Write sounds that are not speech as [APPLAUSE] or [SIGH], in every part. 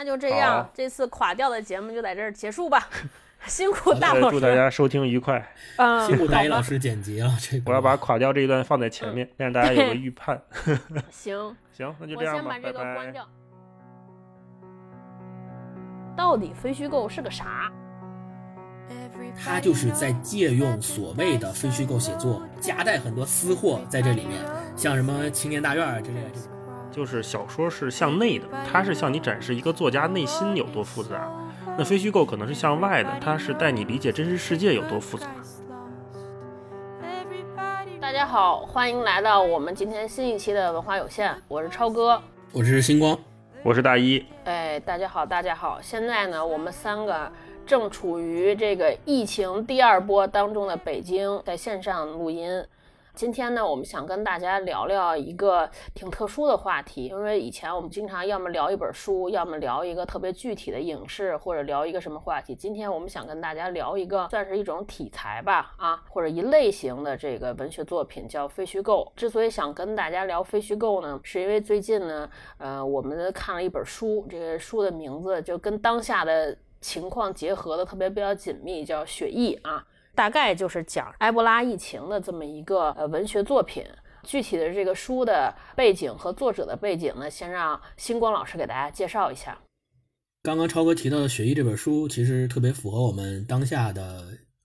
那就这样，这次垮掉的节目就在这儿结束吧。[LAUGHS] 辛苦大老师，祝大家收听愉快。嗯，辛苦大一老师剪辑了。这我要把垮掉这一段放在前面，让大家有个 [LAUGHS] 预判。[LAUGHS] 行行，那就这样吧。我先把这个关掉。到底非虚构是个啥？他就是在借用所谓的非虚构写作，夹带很多私货在这里面，像什么青年大院啊之类的。就是小说是向内的，它是向你展示一个作家内心有多复杂。那非虚构可能是向外的，它是带你理解真实世界有多复杂。大家好，欢迎来到我们今天新一期的文化有限，我是超哥，我是星光，我是大一。哎，大家好，大家好，现在呢，我们三个正处于这个疫情第二波当中的北京，在线上录音。今天呢，我们想跟大家聊聊一个挺特殊的话题，因为以前我们经常要么聊一本书，要么聊一个特别具体的影视，或者聊一个什么话题。今天我们想跟大家聊一个算是一种题材吧，啊，或者一类型的这个文学作品，叫非虚构。之所以想跟大家聊非虚构呢，是因为最近呢，呃，我们看了一本书，这个书的名字就跟当下的情况结合的特别比较紧密，叫《血疫》啊。大概就是讲埃博拉疫情的这么一个呃文学作品，具体的这个书的背景和作者的背景呢，先让星光老师给大家介绍一下。刚刚超哥提到的《血疫》这本书，其实特别符合我们当下的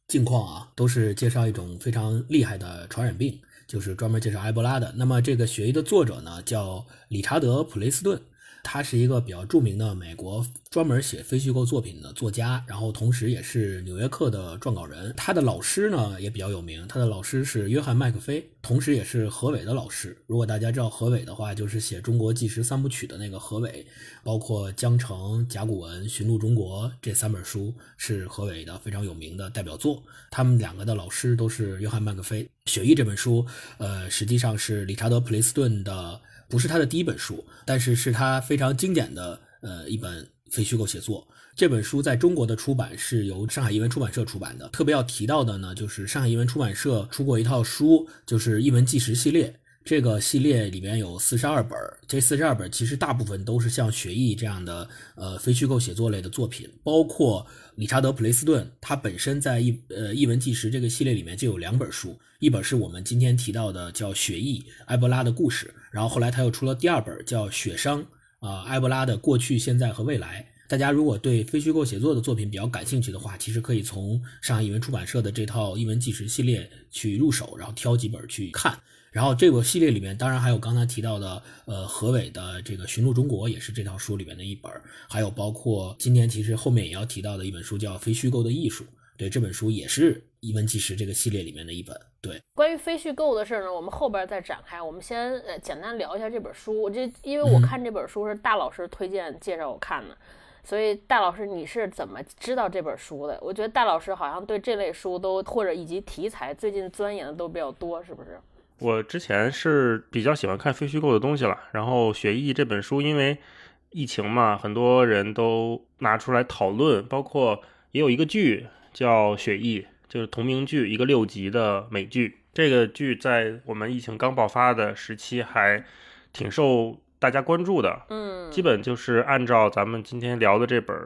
境况啊，都是介绍一种非常厉害的传染病，就是专门介绍埃博拉的。那么这个《血疫》的作者呢，叫理查德·普雷斯顿。他是一个比较著名的美国专门写非虚构作品的作家，然后同时也是《纽约客》的撰稿人。他的老师呢也比较有名，他的老师是约翰麦克菲，同时也是何伟的老师。如果大家知道何伟的话，就是写《中国纪实三部曲》的那个何伟，包括《江城》《甲骨文》《寻路中国》这三本书是何伟的非常有名的代表作。他们两个的老师都是约翰麦克菲。《雪域》这本书，呃，实际上是理查德·普雷斯顿的。不是他的第一本书，但是是他非常经典的呃一本非虚构写作。这本书在中国的出版是由上海译文出版社出版的。特别要提到的呢，就是上海译文出版社出过一套书，就是《译文纪实》系列。这个系列里面有四十二本，这四十二本其实大部分都是像《学艺》这样的呃非虚构写作类的作品，包括理查德·普雷斯顿，他本身在译呃《译文纪实》这个系列里面就有两本书，一本是我们今天提到的叫《学艺：埃博拉的故事》，然后后来他又出了第二本叫《血殇》，啊，埃博拉的过去、现在和未来。大家如果对非虚构写作的作品比较感兴趣的话，其实可以从上海译文出版社的这套《译文纪实》系列去入手，然后挑几本去看。然后这个系列里面，当然还有刚才提到的，呃，何伟的这个《寻路中国》也是这套书里面的一本，还有包括今年其实后面也要提到的一本书叫《非虚构的艺术》，对，这本书也是《一文纪实》这个系列里面的一本。对，关于非虚构的事儿呢，我们后边再展开。我们先呃简单聊一下这本书。我这因为我看这本书是大老师推荐介绍我看的，所以大老师你是怎么知道这本书的？我觉得大老师好像对这类书都或者以及题材最近钻研的都比较多，是不是？我之前是比较喜欢看非虚构的东西了，然后《学艺》这本书，因为疫情嘛，很多人都拿出来讨论，包括也有一个剧叫《血疫》，就是同名剧，一个六集的美剧。这个剧在我们疫情刚爆发的时期还挺受大家关注的，嗯，基本就是按照咱们今天聊的这本《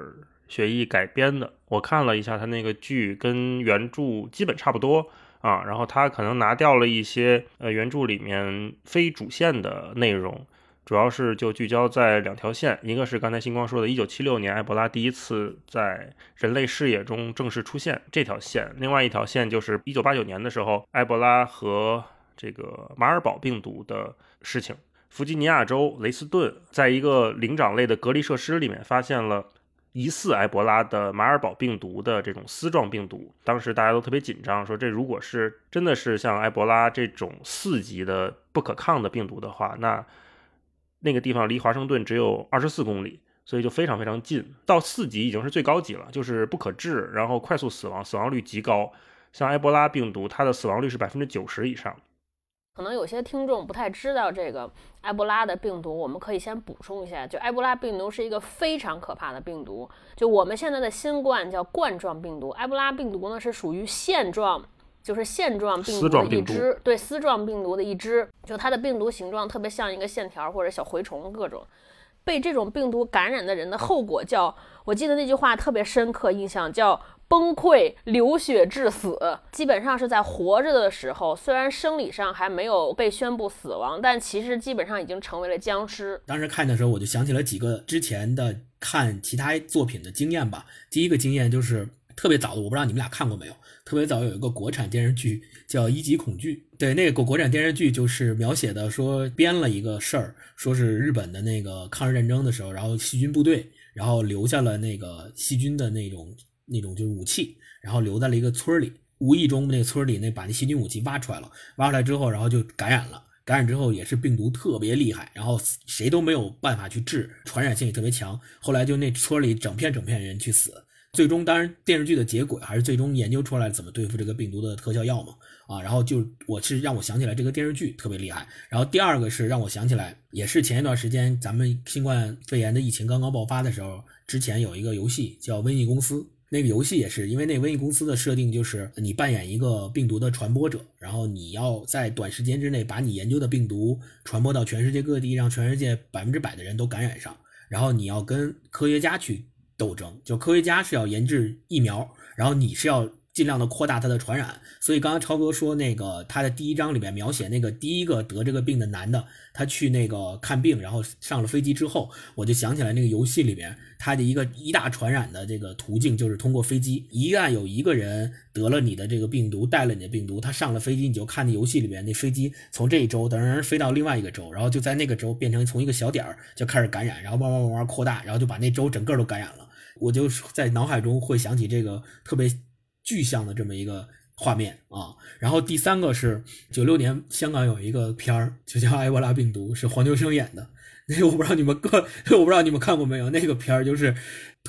血疫》改编的。我看了一下，它那个剧跟原著基本差不多。啊，然后他可能拿掉了一些呃原著里面非主线的内容，主要是就聚焦在两条线，一个是刚才星光说的1976年埃博拉第一次在人类视野中正式出现这条线，另外一条线就是1989年的时候埃博拉和这个马尔堡病毒的事情，弗吉尼亚州雷斯顿在一个灵长类的隔离设施里面发现了。疑似埃博拉的马尔堡病毒的这种丝状病毒，当时大家都特别紧张，说这如果是真的是像埃博拉这种四级的不可抗的病毒的话，那那个地方离华盛顿只有二十四公里，所以就非常非常近。到四级已经是最高级了，就是不可治，然后快速死亡，死亡率极高。像埃博拉病毒，它的死亡率是百分之九十以上。可能有些听众不太知道这个埃博拉的病毒，我们可以先补充一下，就埃博拉病毒是一个非常可怕的病毒。就我们现在的新冠叫冠状病毒，埃博拉病毒呢是属于线状，就是线状病毒的一支，对丝状病毒的一支，就它的病毒形状特别像一个线条或者小蛔虫各种。被这种病毒感染的人的后果叫，我记得那句话特别深刻印象，叫崩溃、流血致死。基本上是在活着的时候，虽然生理上还没有被宣布死亡，但其实基本上已经成为了僵尸。当时看的时候，我就想起了几个之前的看其他作品的经验吧。第一个经验就是特别早的，我不知道你们俩看过没有。特别早有一个国产电视剧叫《一级恐惧》，对，那个国国产电视剧就是描写的说编了一个事儿，说是日本的那个抗日战争的时候，然后细菌部队，然后留下了那个细菌的那种那种就是武器，然后留在了一个村里，无意中那村里那把那细菌武器挖出来了，挖出来之后，然后就感染了，感染之后也是病毒特别厉害，然后谁都没有办法去治，传染性也特别强，后来就那村里整片整片人去死。最终，当然电视剧的结果还是最终研究出来怎么对付这个病毒的特效药嘛，啊，然后就我是让我想起来这个电视剧特别厉害。然后第二个是让我想起来，也是前一段时间咱们新冠肺炎的疫情刚刚爆发的时候，之前有一个游戏叫《瘟疫公司》，那个游戏也是因为那瘟疫公司的设定就是你扮演一个病毒的传播者，然后你要在短时间之内把你研究的病毒传播到全世界各地，让全世界百分之百的人都感染上，然后你要跟科学家去。斗争就科学家是要研制疫苗，然后你是要尽量的扩大它的传染。所以刚刚超哥说那个他的第一章里面描写那个第一个得这个病的男的，他去那个看病，然后上了飞机之后，我就想起来那个游戏里面他的一个一大传染的这个途径就是通过飞机。一旦有一个人得了你的这个病毒，带了你的病毒，他上了飞机，你就看那游戏里面那飞机从这一周等人飞到另外一个州，然后就在那个州变成从一个小点儿就开始感染，然后慢慢慢慢扩大，然后就把那州整个都感染了。我就在脑海中会想起这个特别具象的这么一个画面啊，然后第三个是九六年香港有一个片儿，就叫《埃博拉病毒》，是黄秋生演的。那我不知道你们各，[LAUGHS] 我不知道你们看过没有？那个片儿就是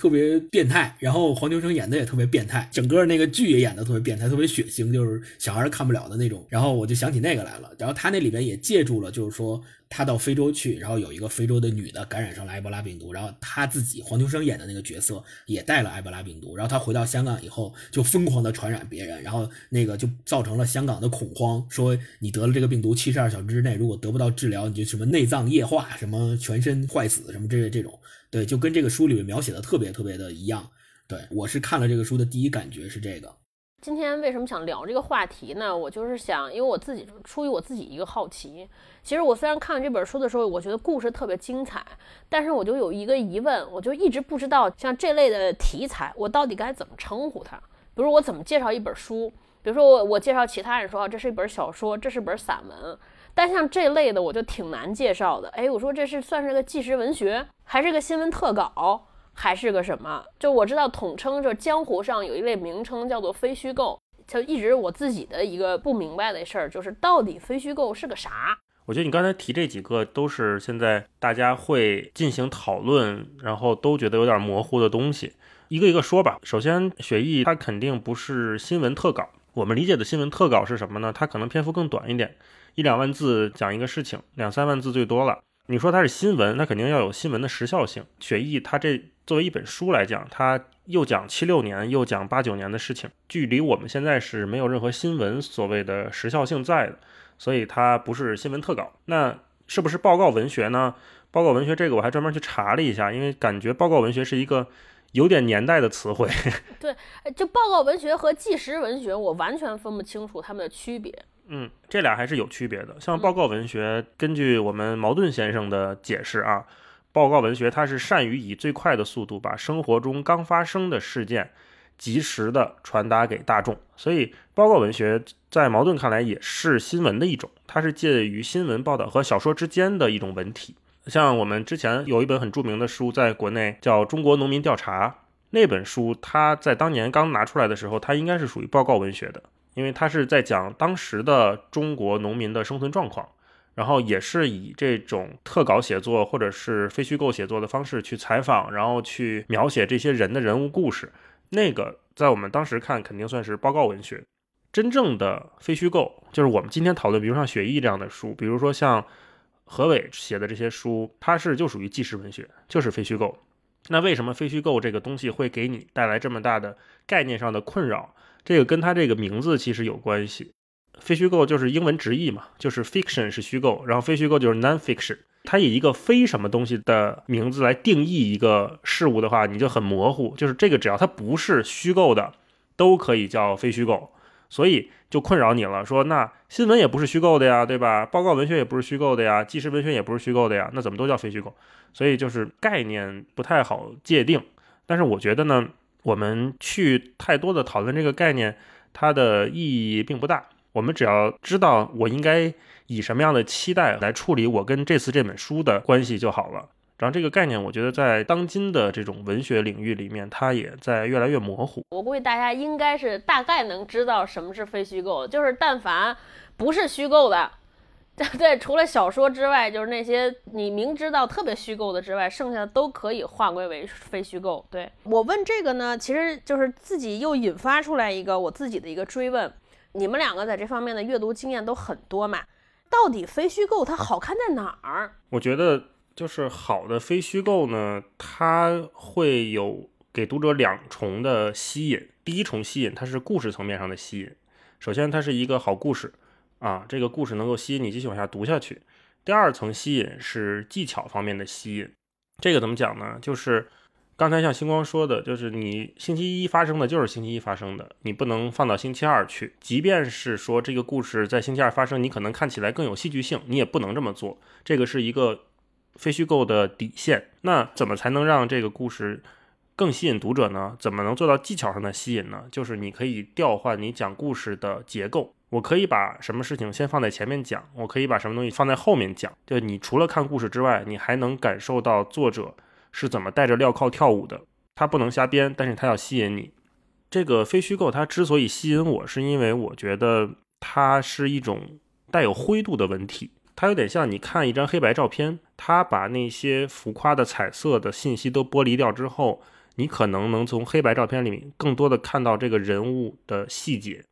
特别变态，然后黄秋生演的也特别变态，整个那个剧也演的特别变态，特别血腥，就是小孩看不了的那种。然后我就想起那个来了。然后他那里边也借助了，就是说他到非洲去，然后有一个非洲的女的感染上了埃博拉病毒，然后他自己黄秋生演的那个角色也带了埃博拉病毒，然后他回到香港以后就疯狂的传染别人，然后那个就造成了香港的恐慌，说你得了这个病毒，七十二小时之内如果得不到治疗，你就什么内脏液化什么。全身坏死什么这这种，对，就跟这个书里面描写的特别特别的一样。对我是看了这个书的第一感觉是这个。今天为什么想聊这个话题呢？我就是想，因为我自己出于我自己一个好奇。其实我虽然看了这本书的时候，我觉得故事特别精彩，但是我就有一个疑问，我就一直不知道像这类的题材，我到底该怎么称呼它？比如我怎么介绍一本书？比如说我我介绍其他人说，这是一本小说，这是本散文。但像这类的，我就挺难介绍的。哎，我说这是算是个纪实文学，还是个新闻特稿，还是个什么？就我知道统称，就是江湖上有一类名称叫做非虚构，就一直我自己的一个不明白的事儿，就是到底非虚构是个啥？我觉得你刚才提这几个都是现在大家会进行讨论，然后都觉得有点模糊的东西，一个一个说吧。首先，雪艺它肯定不是新闻特稿，我们理解的新闻特稿是什么呢？它可能篇幅更短一点。一两万字讲一个事情，两三万字最多了。你说它是新闻，那肯定要有新闻的时效性。雪艺它这作为一本书来讲，它又讲七六年，又讲八九年的事情，距离我们现在是没有任何新闻所谓的时效性在的，所以它不是新闻特稿。那是不是报告文学呢？报告文学这个我还专门去查了一下，因为感觉报告文学是一个有点年代的词汇。[LAUGHS] 对，就报告文学和纪实文学，我完全分不清楚它们的区别。嗯，这俩还是有区别的。像报告文学，根据我们茅盾先生的解释啊，报告文学它是善于以最快的速度把生活中刚发生的事件及时的传达给大众。所以，报告文学在茅盾看来也是新闻的一种，它是介于新闻报道和小说之间的一种文体。像我们之前有一本很著名的书，在国内叫《中国农民调查》，那本书它在当年刚拿出来的时候，它应该是属于报告文学的。因为他是在讲当时的中国农民的生存状况，然后也是以这种特稿写作或者是非虚构写作的方式去采访，然后去描写这些人的人物故事。那个在我们当时看肯定算是报告文学。真正的非虚构就是我们今天讨论，比如像《雪翼》这样的书，比如说像何伟写的这些书，它是就属于纪实文学，就是非虚构。那为什么非虚构这个东西会给你带来这么大的概念上的困扰？这个跟它这个名字其实有关系，非虚构就是英文直译嘛，就是 fiction 是虚构，然后非虚构就是 non-fiction。它以一个非什么东西的名字来定义一个事物的话，你就很模糊。就是这个，只要它不是虚构的，都可以叫非虚构。所以就困扰你了，说那新闻也不是虚构的呀，对吧？报告文学也不是虚构的呀，纪实文学也不是虚构的呀，那怎么都叫非虚构？所以就是概念不太好界定。但是我觉得呢，我们去太多的讨论这个概念，它的意义并不大。我们只要知道我应该以什么样的期待来处理我跟这次这本书的关系就好了。然后这个概念，我觉得在当今的这种文学领域里面，它也在越来越模糊。我估计大家应该是大概能知道什么是非虚构，就是但凡不是虚构的，[LAUGHS] 对，除了小说之外，就是那些你明知道特别虚构的之外，剩下的都可以划归为非虚构。对我问这个呢，其实就是自己又引发出来一个我自己的一个追问。你们两个在这方面的阅读经验都很多嘛？到底非虚构它好看在哪儿？我觉得就是好的非虚构呢，它会有给读者两重的吸引。第一重吸引，它是故事层面上的吸引。首先，它是一个好故事啊，这个故事能够吸引你继续往下读下去。第二层吸引是技巧方面的吸引。这个怎么讲呢？就是。刚才像星光说的，就是你星期一发生的，就是星期一发生的，你不能放到星期二去。即便是说这个故事在星期二发生，你可能看起来更有戏剧性，你也不能这么做。这个是一个非虚构的底线。那怎么才能让这个故事更吸引读者呢？怎么能做到技巧上的吸引呢？就是你可以调换你讲故事的结构。我可以把什么事情先放在前面讲，我可以把什么东西放在后面讲。就你除了看故事之外，你还能感受到作者。是怎么带着镣铐跳舞的？他不能瞎编，但是他要吸引你。这个非虚构，它之所以吸引我，是因为我觉得它是一种带有灰度的文体。它有点像你看一张黑白照片，它把那些浮夸的彩色的信息都剥离掉之后，你可能能从黑白照片里面更多的看到这个人物的细节，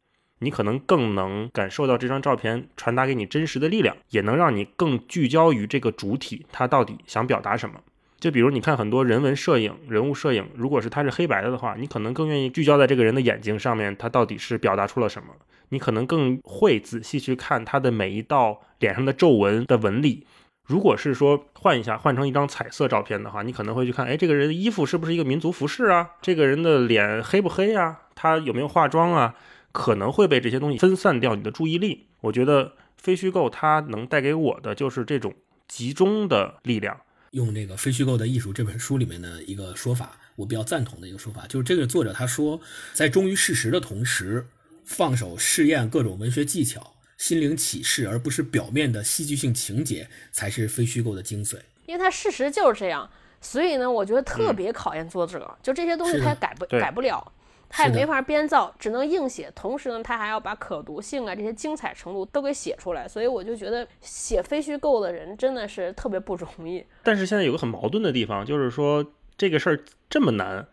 你可能更能感受到这张照片传达给你真实的力量，也能让你更聚焦于这个主体，他到底想表达什么。就比如你看很多人文摄影、人物摄影，如果是它是黑白的的话，你可能更愿意聚焦在这个人的眼睛上面，他到底是表达出了什么？你可能更会仔细去看他的每一道脸上的皱纹的纹理。如果是说换一下，换成一张彩色照片的话，你可能会去看，哎，这个人的衣服是不是一个民族服饰啊？这个人的脸黑不黑啊？他有没有化妆啊？可能会被这些东西分散掉你的注意力。我觉得非虚构它能带给我的就是这种集中的力量。用这个《非虚构的艺术》这本书里面的一个说法，我比较赞同的一个说法，就是这个作者他说，在忠于事实的同时，放手试验各种文学技巧、心灵启示，而不是表面的戏剧性情节，才是非虚构的精髓。因为它事实就是这样，所以呢，我觉得特别考验作者，就这些东西他改不改不了。他也没法编造，只能硬写。同时呢，他还要把可读性啊这些精彩程度都给写出来。所以我就觉得写非虚构的人真的是特别不容易。但是现在有个很矛盾的地方，就是说这个事儿这么难，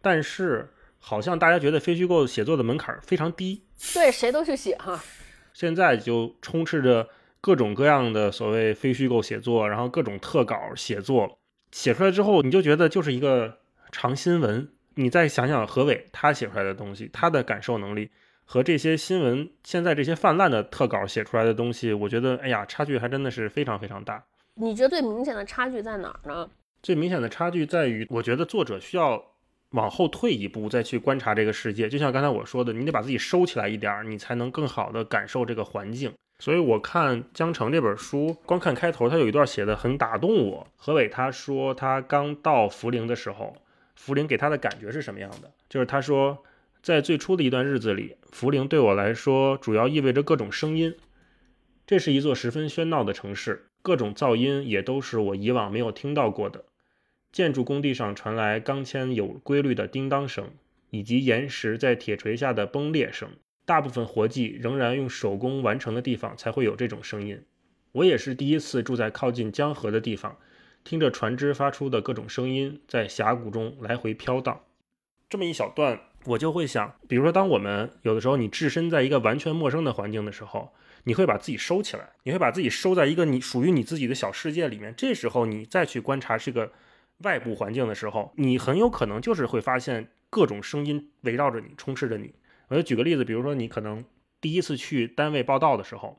但是好像大家觉得非虚构写作的门槛非常低。对，谁都去写哈。[LAUGHS] 现在就充斥着各种各样的所谓非虚构写作，然后各种特稿写作，写出来之后你就觉得就是一个长新闻。你再想想何伟他写出来的东西，他的感受能力和这些新闻现在这些泛滥的特稿写出来的东西，我觉得，哎呀，差距还真的是非常非常大。你觉得最明显的差距在哪儿呢？最明显的差距在于，我觉得作者需要往后退一步再去观察这个世界。就像刚才我说的，你得把自己收起来一点，你才能更好的感受这个环境。所以我看《江城》这本书，光看开头，他有一段写的很打动我。何伟他说，他刚到涪陵的时候。茯苓给他的感觉是什么样的？就是他说，在最初的一段日子里，茯苓对我来说主要意味着各种声音。这是一座十分喧闹的城市，各种噪音也都是我以往没有听到过的。建筑工地上传来钢钎有规律的叮当声，以及岩石在铁锤下的崩裂声。大部分活计仍然用手工完成的地方才会有这种声音。我也是第一次住在靠近江河的地方。听着船只发出的各种声音，在峡谷中来回飘荡。这么一小段，我就会想，比如说，当我们有的时候你置身在一个完全陌生的环境的时候，你会把自己收起来，你会把自己收在一个你属于你自己的小世界里面。这时候你再去观察这个外部环境的时候，你很有可能就是会发现各种声音围绕着你，充斥着你。我就举个例子，比如说你可能第一次去单位报道的时候，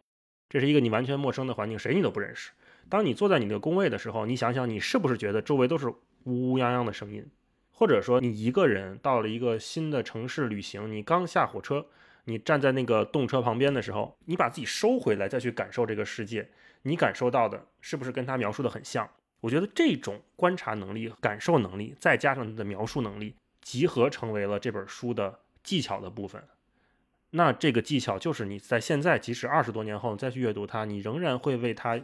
这是一个你完全陌生的环境，谁你都不认识。当你坐在你的工位的时候，你想想你是不是觉得周围都是乌乌泱泱的声音？或者说你一个人到了一个新的城市旅行，你刚下火车，你站在那个动车旁边的时候，你把自己收回来再去感受这个世界，你感受到的是不是跟他描述的很像？我觉得这种观察能力、感受能力，再加上他的描述能力，集合成为了这本书的技巧的部分。那这个技巧就是你在现在，即使二十多年后再去阅读它，你仍然会为它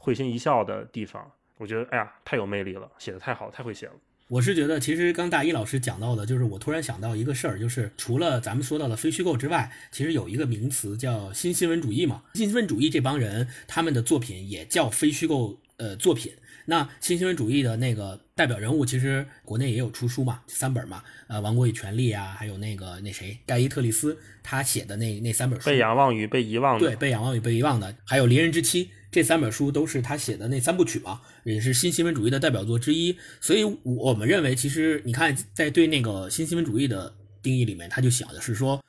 会心一笑的地方。我觉得，哎呀，太有魅力了，写的太好，太会写了。我是觉得，其实刚大一老师讲到的，就是我突然想到一个事儿，就是除了咱们说到的非虚构之外，其实有一个名词叫新新闻主义嘛。新新闻主义这帮人，他们的作品也叫非虚构呃作品。那新新闻主义的那个代表人物，其实国内也有出书嘛，三本嘛，呃，《王国与权力》啊，还有那个那谁盖伊特利斯他写的那那三本书，被仰望与被遗忘的，对，被仰望与被遗忘的，还有《离人之妻》。这三本书都是他写的那三部曲嘛，也是新新闻主义的代表作之一。所以我们认为，其实你看，在对那个新新闻主义的定义里面，他就想的是说，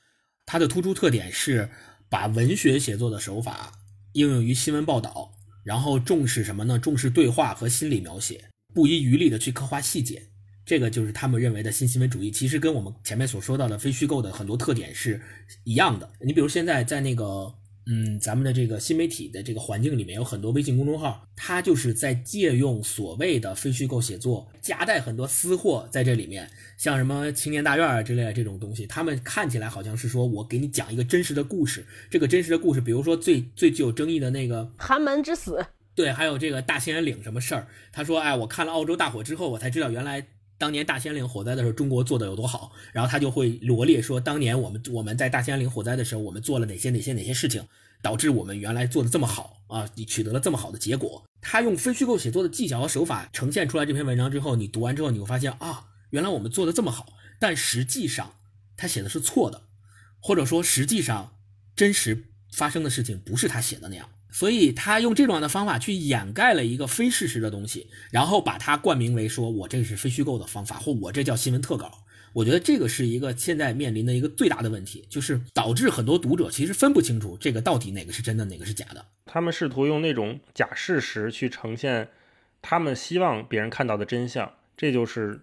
它的突出特点是把文学写作的手法应用于新闻报道，然后重视什么呢？重视对话和心理描写，不遗余力的去刻画细节。这个就是他们认为的新新闻主义，其实跟我们前面所说到的非虚构的很多特点是一样的。你比如现在在那个。嗯，咱们的这个新媒体的这个环境里面有很多微信公众号，它就是在借用所谓的非虚构写作，夹带很多私货在这里面，像什么青年大院啊之类的这种东西，他们看起来好像是说我给你讲一个真实的故事，这个真实的故事，比如说最最具有争议的那个寒门之死，对，还有这个大兴安岭什么事儿，他说，哎，我看了澳洲大火之后，我才知道原来。当年大兴安岭火灾的时候，中国做的有多好，然后他就会罗列说，当年我们我们在大兴安岭火灾的时候，我们做了哪些哪些哪些事情，导致我们原来做的这么好啊，你取得了这么好的结果。他用非虚构写作的技巧和手法呈现出来这篇文章之后，你读完之后，你会发现啊，原来我们做的这么好，但实际上他写的是错的，或者说实际上真实发生的事情不是他写的那样。所以他用这种样的方法去掩盖了一个非事实的东西，然后把它冠名为说“我这是非虚构的方法”或“我这叫新闻特稿”。我觉得这个是一个现在面临的一个最大的问题，就是导致很多读者其实分不清楚这个到底哪个是真的，哪个是假的。他们试图用那种假事实去呈现他们希望别人看到的真相，这就是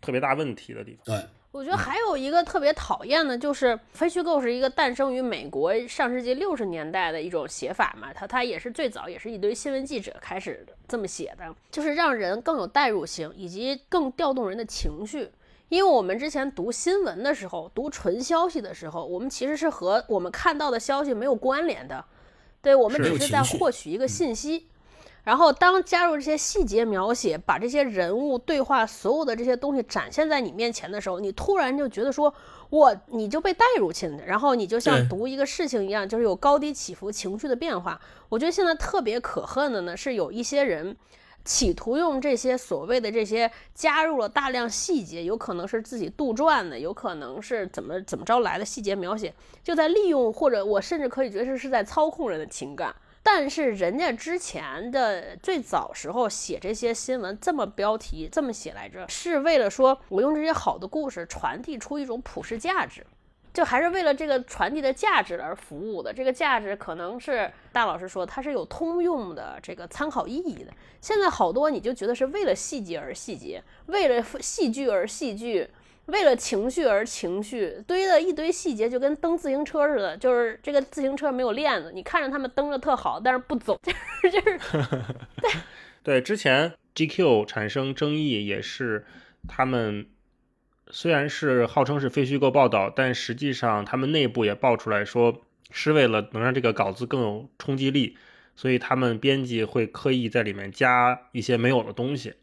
特别大问题的地方。对。我觉得还有一个特别讨厌的，就是非虚构是一个诞生于美国上世纪六十年代的一种写法嘛，它它也是最早也是一堆新闻记者开始这么写的，就是让人更有代入性，以及更调动人的情绪。因为我们之前读新闻的时候，读纯消息的时候，我们其实是和我们看到的消息没有关联的，对我们只是在获取一个信息。然后，当加入这些细节描写，把这些人物对话所有的这些东西展现在你面前的时候，你突然就觉得说，我你就被带入进去，然后你就像读一个事情一样，就是有高低起伏、情绪的变化。我觉得现在特别可恨的呢，是有一些人企图用这些所谓的这些加入了大量细节，有可能是自己杜撰的，有可能是怎么怎么着来的细节描写，就在利用或者我甚至可以觉得是在操控人的情感。但是人家之前的最早时候写这些新闻，这么标题这么写来着，是为了说我用这些好的故事传递出一种普世价值，就还是为了这个传递的价值而服务的。这个价值可能是大老师说它是有通用的这个参考意义的。现在好多你就觉得是为了细节而细节，为了戏剧而戏剧。为了情绪而情绪，堆了一堆细节，就跟蹬自行车似的。就是这个自行车没有链子，你看着他们蹬着特好，但是不走，[LAUGHS] 就是 [LAUGHS] 对对。之前 GQ 产生争议也是，他们虽然是号称是非虚构报道，但实际上他们内部也爆出来说，是为了能让这个稿子更有冲击力，所以他们编辑会刻意在里面加一些没有的东西。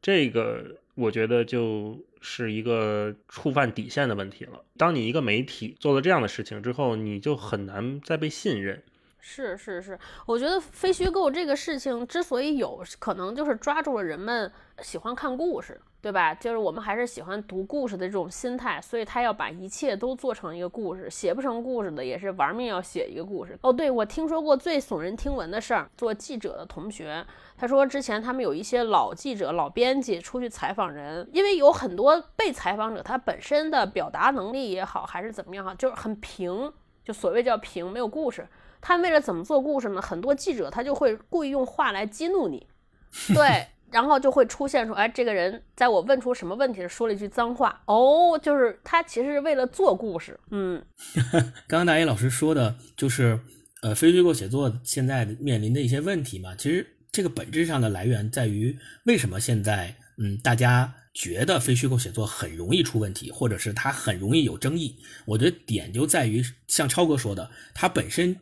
这个我觉得就。是一个触犯底线的问题了。当你一个媒体做了这样的事情之后，你就很难再被信任。是是是，我觉得非虚构这个事情之所以有可能，就是抓住了人们喜欢看故事。对吧？就是我们还是喜欢读故事的这种心态，所以他要把一切都做成一个故事。写不成故事的也是玩命要写一个故事。哦，对，我听说过最耸人听闻的事儿，做记者的同学，他说之前他们有一些老记者、老编辑出去采访人，因为有很多被采访者他本身的表达能力也好，还是怎么样哈，就是很平，就所谓叫平，没有故事。他为了怎么做故事呢？很多记者他就会故意用话来激怒你，[LAUGHS] 对，然后就会出现说，哎，这个人在我问出什么问题时说了一句脏话，哦，就是他其实是为了做故事，嗯。[LAUGHS] 刚刚大一老师说的就是，呃，非虚构写作现在面临的一些问题嘛，其实这个本质上的来源在于为什么现在，嗯，大家。觉得非虚构写作很容易出问题，或者是它很容易有争议。我觉得点就在于，像超哥说的，它本身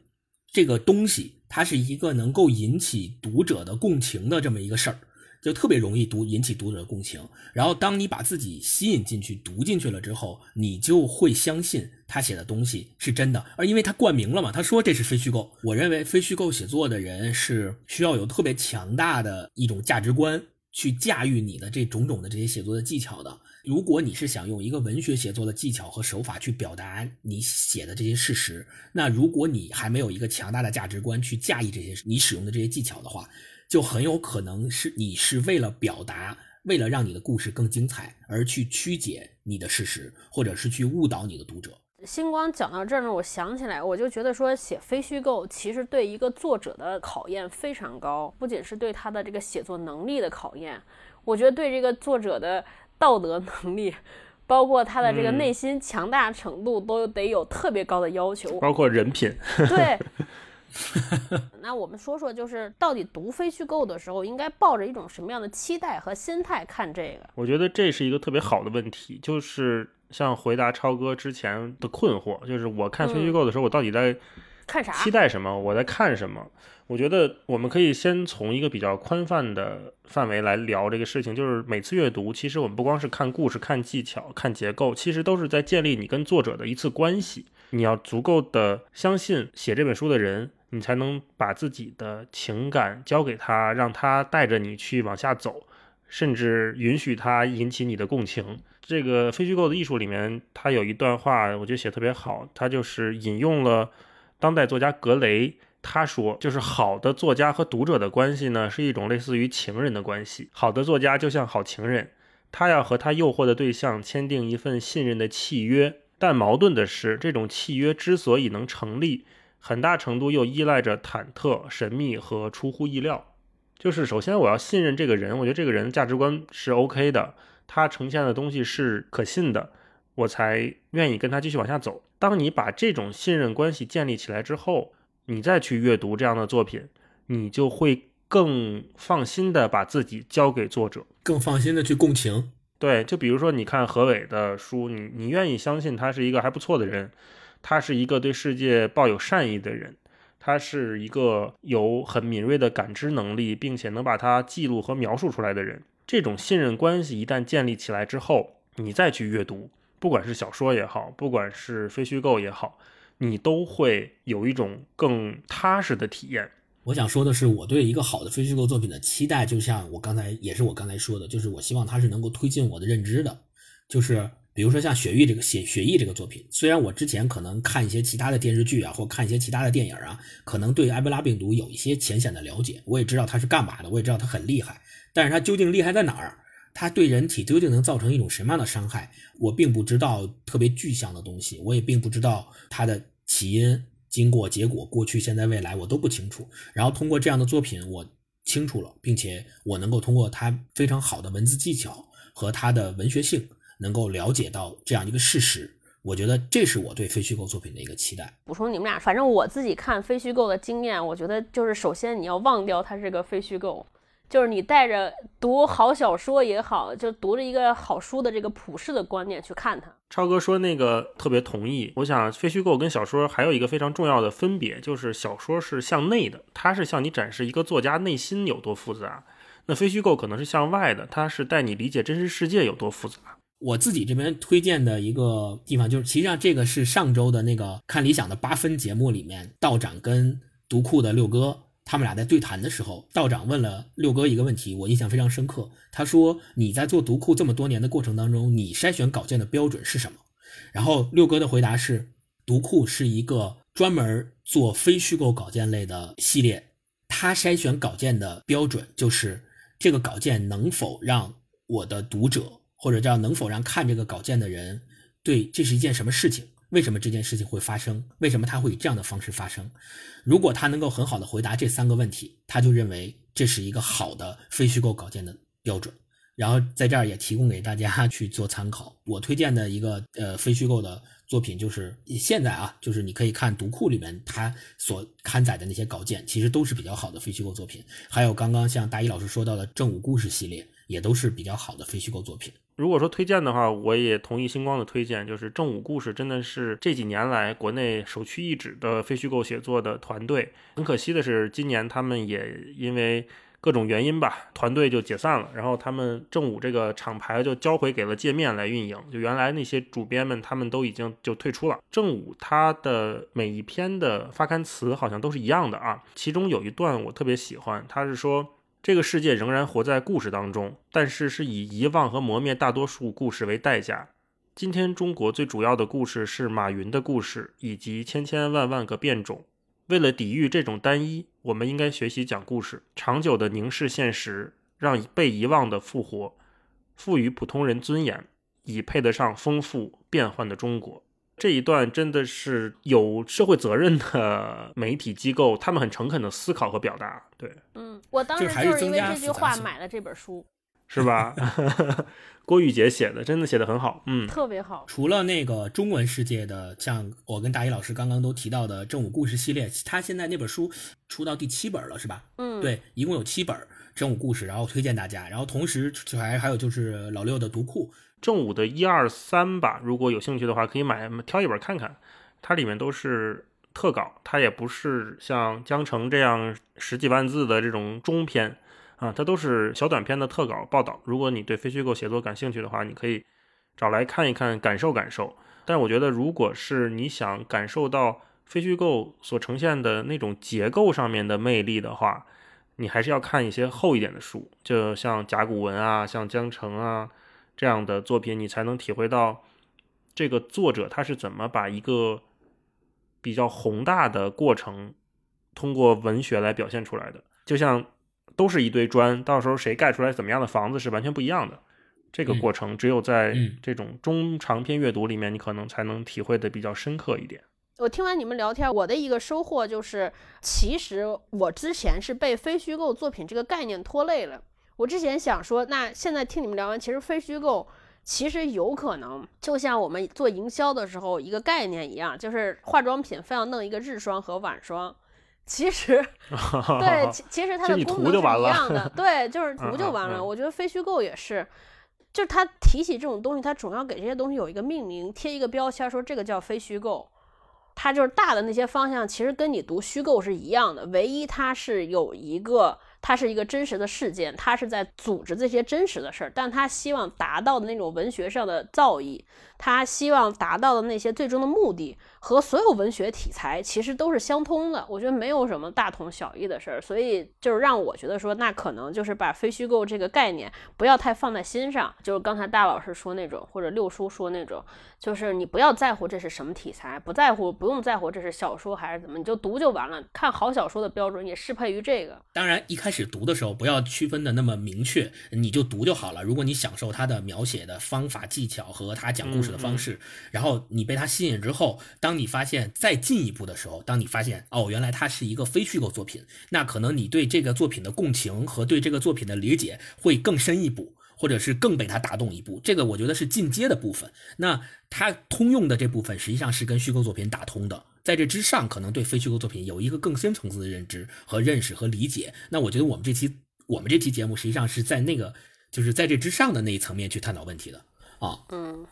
这个东西，它是一个能够引起读者的共情的这么一个事儿，就特别容易读引起读者的共情。然后，当你把自己吸引进去、读进去了之后，你就会相信他写的东西是真的。而因为他冠名了嘛，他说这是非虚构。我认为非虚构写作的人是需要有特别强大的一种价值观。去驾驭你的这种种的这些写作的技巧的。如果你是想用一个文学写作的技巧和手法去表达你写的这些事实，那如果你还没有一个强大的价值观去驾驭这些你使用的这些技巧的话，就很有可能是你是为了表达，为了让你的故事更精彩而去曲解你的事实，或者是去误导你的读者。星光讲到这儿呢，我想起来，我就觉得说写非虚构其实对一个作者的考验非常高，不仅是对他的这个写作能力的考验，我觉得对这个作者的道德能力，包括他的这个内心强大程度，都得有特别高的要求，包括人品。对。[LAUGHS] 那我们说说，就是到底读非虚构的时候，应该抱着一种什么样的期待和心态看这个？我觉得这是一个特别好的问题，就是像回答超哥之前的困惑，就是我看非虚构的时候，我到底在看啥？期待什么？我在看什么？我觉得我们可以先从一个比较宽泛的范围来聊这个事情，就是每次阅读，其实我们不光是看故事、看技巧、看结构，其实都是在建立你跟作者的一次关系。你要足够的相信写这本书的人。你才能把自己的情感交给他，让他带着你去往下走，甚至允许他引起你的共情。这个非虚构的艺术里面，他有一段话，我觉得写特别好。他就是引用了当代作家格雷，他说，就是好的作家和读者的关系呢，是一种类似于情人的关系。好的作家就像好情人，他要和他诱惑的对象签订一份信任的契约。但矛盾的是，这种契约之所以能成立。很大程度又依赖着忐忑、神秘和出乎意料。就是首先我要信任这个人，我觉得这个人价值观是 OK 的，他呈现的东西是可信的，我才愿意跟他继续往下走。当你把这种信任关系建立起来之后，你再去阅读这样的作品，你就会更放心的把自己交给作者，更放心的去共情。对，就比如说你看何伟的书，你你愿意相信他是一个还不错的人。他是一个对世界抱有善意的人，他是一个有很敏锐的感知能力，并且能把它记录和描述出来的人。这种信任关系一旦建立起来之后，你再去阅读，不管是小说也好，不管是非虚构也好，你都会有一种更踏实的体验。我想说的是，我对一个好的非虚构作品的期待，就像我刚才也是我刚才说的，就是我希望它是能够推进我的认知的，就是。比如说像《雪域》这个写《雪域》这个作品，虽然我之前可能看一些其他的电视剧啊，或看一些其他的电影啊，可能对埃博拉病毒有一些浅显的了解，我也知道它是干嘛的，我也知道它很厉害，但是它究竟厉害在哪儿？它对人体究竟能造成一种什么样的伤害？我并不知道特别具象的东西，我也并不知道它的起因、经过、结果、过去、现在、未来，我都不清楚。然后通过这样的作品，我清楚了，并且我能够通过它非常好的文字技巧和它的文学性。能够了解到这样一个事实，我觉得这是我对非虚构作品的一个期待。补充你们俩，反正我自己看非虚构的经验，我觉得就是首先你要忘掉它是个非虚构，就是你带着读好小说也好，就读着一个好书的这个普世的观念去看它。超哥说那个特别同意。我想非虚构跟小说还有一个非常重要的分别，就是小说是向内的，它是向你展示一个作家内心有多复杂；那非虚构可能是向外的，它是带你理解真实世界有多复杂。我自己这边推荐的一个地方，就是实际上这个是上周的那个看理想的八分节目里面，道长跟读库的六哥他们俩在对谈的时候，道长问了六哥一个问题，我印象非常深刻。他说：“你在做读库这么多年的过程当中，你筛选稿件的标准是什么？”然后六哥的回答是：“读库是一个专门做非虚构稿件类的系列，他筛选稿件的标准就是这个稿件能否让我的读者。”或者叫能否让看这个稿件的人对这是一件什么事情，为什么这件事情会发生？为什么他会以这样的方式发生？如果他能够很好的回答这三个问题，他就认为这是一个好的非虚构稿件的标准。然后在这儿也提供给大家 [LAUGHS] 去做参考。我推荐的一个呃非虚构的作品就是现在啊，就是你可以看读库里面它所刊载的那些稿件，其实都是比较好的非虚构作品。还有刚刚像大一老师说到的正午故事系列，也都是比较好的非虚构作品。如果说推荐的话，我也同意星光的推荐，就是正午故事真的是这几年来国内首屈一指的非虚构写作的团队。很可惜的是，今年他们也因为各种原因吧，团队就解散了，然后他们正午这个厂牌就交回给了界面来运营。就原来那些主编们，他们都已经就退出了。正午它的每一篇的发刊词好像都是一样的啊，其中有一段我特别喜欢，他是说。这个世界仍然活在故事当中，但是是以遗忘和磨灭大多数故事为代价。今天中国最主要的故事是马云的故事，以及千千万万个变种。为了抵御这种单一，我们应该学习讲故事，长久地凝视现实，让被遗忘的复活，赋予普通人尊严，以配得上丰富变幻的中国。这一段真的是有社会责任的 [LAUGHS] 媒体机构，他们很诚恳的思考和表达。对，嗯，我当时就是因为这句话买了这本书，是吧？[LAUGHS] [LAUGHS] 郭玉杰写的，真的写的很好，嗯，特别好。除了那个中文世界的，像我跟大一老师刚刚都提到的正午故事系列，他现在那本书出到第七本了，是吧？嗯，对，一共有七本正午故事，然后推荐大家。然后同时还还有就是老六的读库。正午的一二三吧，如果有兴趣的话，可以买挑一本看看。它里面都是特稿，它也不是像江城这样十几万字的这种中篇啊，它都是小短篇的特稿报道。如果你对非虚构写作感兴趣的话，你可以找来看一看，感受感受。但我觉得，如果是你想感受到非虚构所呈现的那种结构上面的魅力的话，你还是要看一些厚一点的书，就像甲骨文啊，像江城啊。这样的作品，你才能体会到这个作者他是怎么把一个比较宏大的过程通过文学来表现出来的。就像都是一堆砖，到时候谁盖出来怎么样的房子是完全不一样的。这个过程只有在这种中长篇阅读里面，你可能才能体会的比较深刻一点。我听完你们聊天，我的一个收获就是，其实我之前是被非虚构作品这个概念拖累了。我之前想说，那现在听你们聊完，其实非虚构其实有可能就像我们做营销的时候一个概念一样，就是化妆品非要弄一个日霜和晚霜，其实 [LAUGHS] 对，其其实它的功能是一样的，[LAUGHS] 对，就是涂就完了。我觉得非虚构也是，就是它提起这种东西，它总要给这些东西有一个命名，贴一个标签，说这个叫非虚构。它就是大的那些方向，其实跟你读虚构是一样的，唯一它是有一个。它是一个真实的事件，它是在组织这些真实的事儿，但他希望达到的那种文学上的造诣，他希望达到的那些最终的目的。和所有文学题材其实都是相通的，我觉得没有什么大同小异的事儿，所以就是让我觉得说，那可能就是把非虚构这个概念不要太放在心上，就是刚才大老师说那种，或者六叔说那种，就是你不要在乎这是什么题材，不在乎，不用在乎这是小说还是怎么，你就读就完了。看好小说的标准也适配于这个。当然，一开始读的时候不要区分的那么明确，你就读就好了。如果你享受他的描写的方法技巧和他讲故事的方式，然后你被它吸引之后，当当你发现再进一步的时候，当你发现哦，原来它是一个非虚构作品，那可能你对这个作品的共情和对这个作品的理解会更深一步，或者是更被它打动一步。这个我觉得是进阶的部分。那它通用的这部分实际上是跟虚构作品打通的，在这之上，可能对非虚构作品有一个更深层次的认知和认识和理解。那我觉得我们这期我们这期节目实际上是在那个就是在这之上的那一层面去探讨问题的啊。嗯，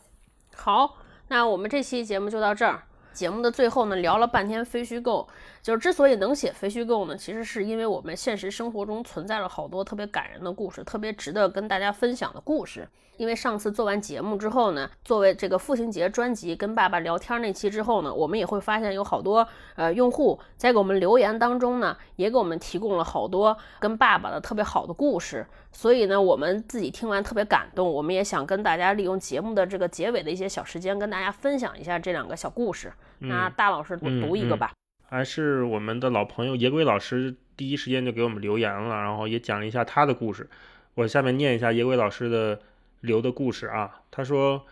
好，那我们这期节目就到这儿。节目的最后呢，聊了半天非虚构，就是之所以能写非虚构呢，其实是因为我们现实生活中存在了好多特别感人的故事，特别值得跟大家分享的故事。因为上次做完节目之后呢，作为这个父亲节专辑跟爸爸聊天那期之后呢，我们也会发现有好多呃用户在给我们留言当中呢，也给我们提供了好多跟爸爸的特别好的故事。所以呢，我们自己听完特别感动，我们也想跟大家利用节目的这个结尾的一些小时间，跟大家分享一下这两个小故事。那大老师读一个吧。还是我们的老朋友野鬼老师第一时间就给我们留言了，然后也讲了一下他的故事。我下面念一下野鬼老师的。留的故事啊，他说：“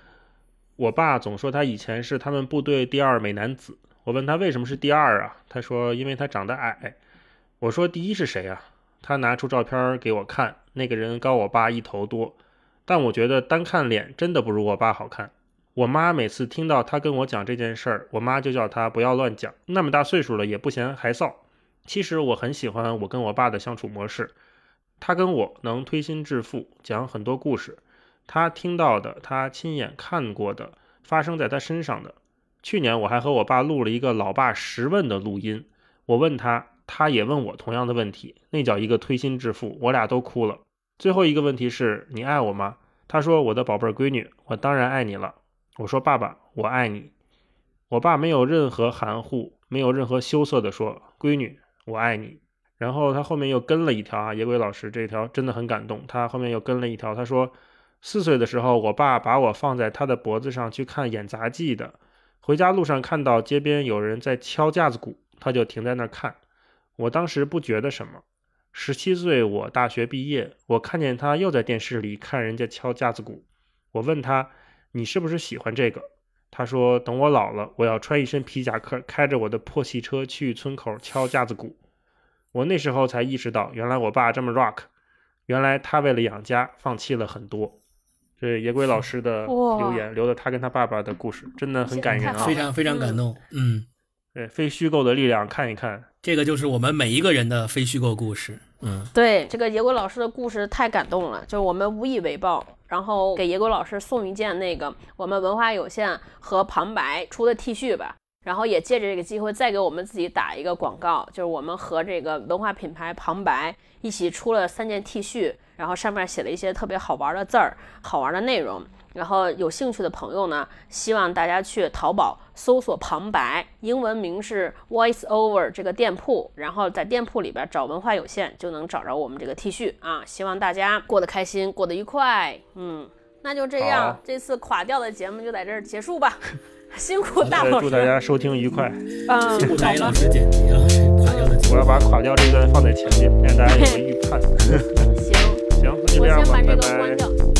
我爸总说他以前是他们部队第二美男子。我问他为什么是第二啊？他说因为他长得矮。我说第一是谁啊？他拿出照片给我看，那个人高我爸一头多。但我觉得单看脸真的不如我爸好看。我妈每次听到他跟我讲这件事儿，我妈就叫他不要乱讲，那么大岁数了也不嫌还臊。其实我很喜欢我跟我爸的相处模式，他跟我能推心置腹讲很多故事，他听到的，他亲眼看过的，发生在他身上的。去年我还和我爸录了一个老爸十问的录音，我问他，他也问我同样的问题，那叫一个推心置腹，我俩都哭了。最后一个问题是你爱我吗？他说我的宝贝闺女，我当然爱你了。我说爸爸，我爱你。我爸没有任何含糊，没有任何羞涩的说，闺女。我爱你，然后他后面又跟了一条啊，野鬼老师这条真的很感动。他后面又跟了一条，他说四岁的时候，我爸把我放在他的脖子上去看演杂技的，回家路上看到街边有人在敲架子鼓，他就停在那儿看。我当时不觉得什么。十七岁，我大学毕业，我看见他又在电视里看人家敲架子鼓，我问他，你是不是喜欢这个？他说：“等我老了，我要穿一身皮夹克，开着我的破汽车去村口敲架子鼓。”我那时候才意识到，原来我爸这么 rock，原来他为了养家放弃了很多。这野鬼老师的留言，留的他跟他爸爸的故事，真的很感人啊，非常非常感动。嗯，对，非虚构的力量，看一看，这个就是我们每一个人的非虚构故事。嗯，对，这个野果老师的故事太感动了，就是我们无以为报。然后给野果老师送一件那个我们文化有限和旁白出的 T 恤吧，然后也借着这个机会再给我们自己打一个广告，就是我们和这个文化品牌旁白一起出了三件 T 恤，然后上面写了一些特别好玩的字儿、好玩的内容。然后有兴趣的朋友呢，希望大家去淘宝搜索“旁白”，英文名是 Voice Over 这个店铺，然后在店铺里边找文化有限，就能找着我们这个 T 恤啊。希望大家过得开心，过得愉快。嗯，那就这样，这次垮掉的节目就在这儿结束吧。[LAUGHS] 辛苦大老师，祝大家收听愉快。嗯，辛苦大老师剪辑啊，垮掉的。我要把垮掉这段放在前面，让大家有个预判。行 [LAUGHS] 行，那就这样吧，拜拜。